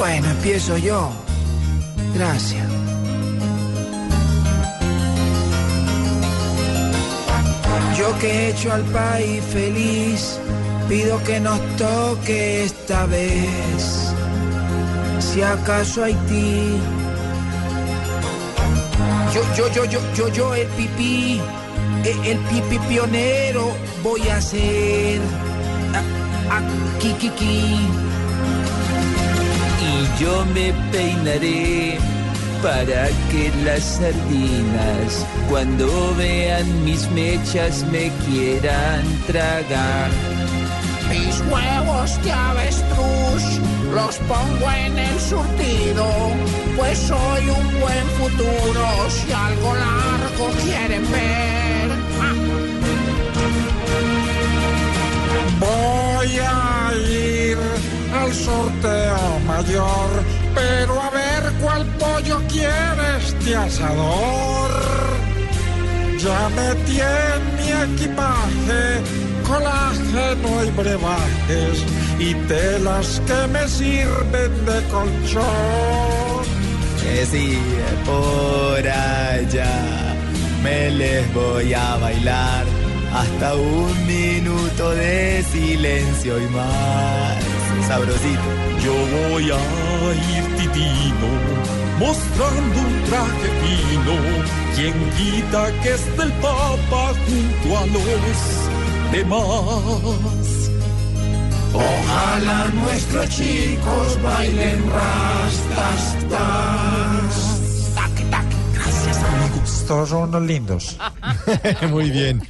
Bueno, empiezo yo. Gracias. Yo que he hecho al país feliz, pido que nos toque esta vez. Si acaso Haití. Yo, yo, yo, yo, yo, yo, el pipí, el, el pipí pionero voy a ser. Aquí, kiki. Y yo me peinaré para que las sardinas cuando vean mis mechas me quieran tragar. Mis huevos de avestruz los pongo en el surtido, pues soy un buen futuro si algo largo quieren ver. Sorteo mayor, pero a ver cuál pollo quieres de asador. Ya metí en mi equipaje colágeno y brebajes y telas que me sirven de colchón. Que sí, por allá me les voy a bailar hasta un minuto de silencio y más. Sabrosito. Yo voy a ir titino, mostrando un traje fino. Quien quita que esté el papa junto a los demás. Ojalá nuestros chicos bailen rastas, tas. Todos son unos lindos. Muy bien.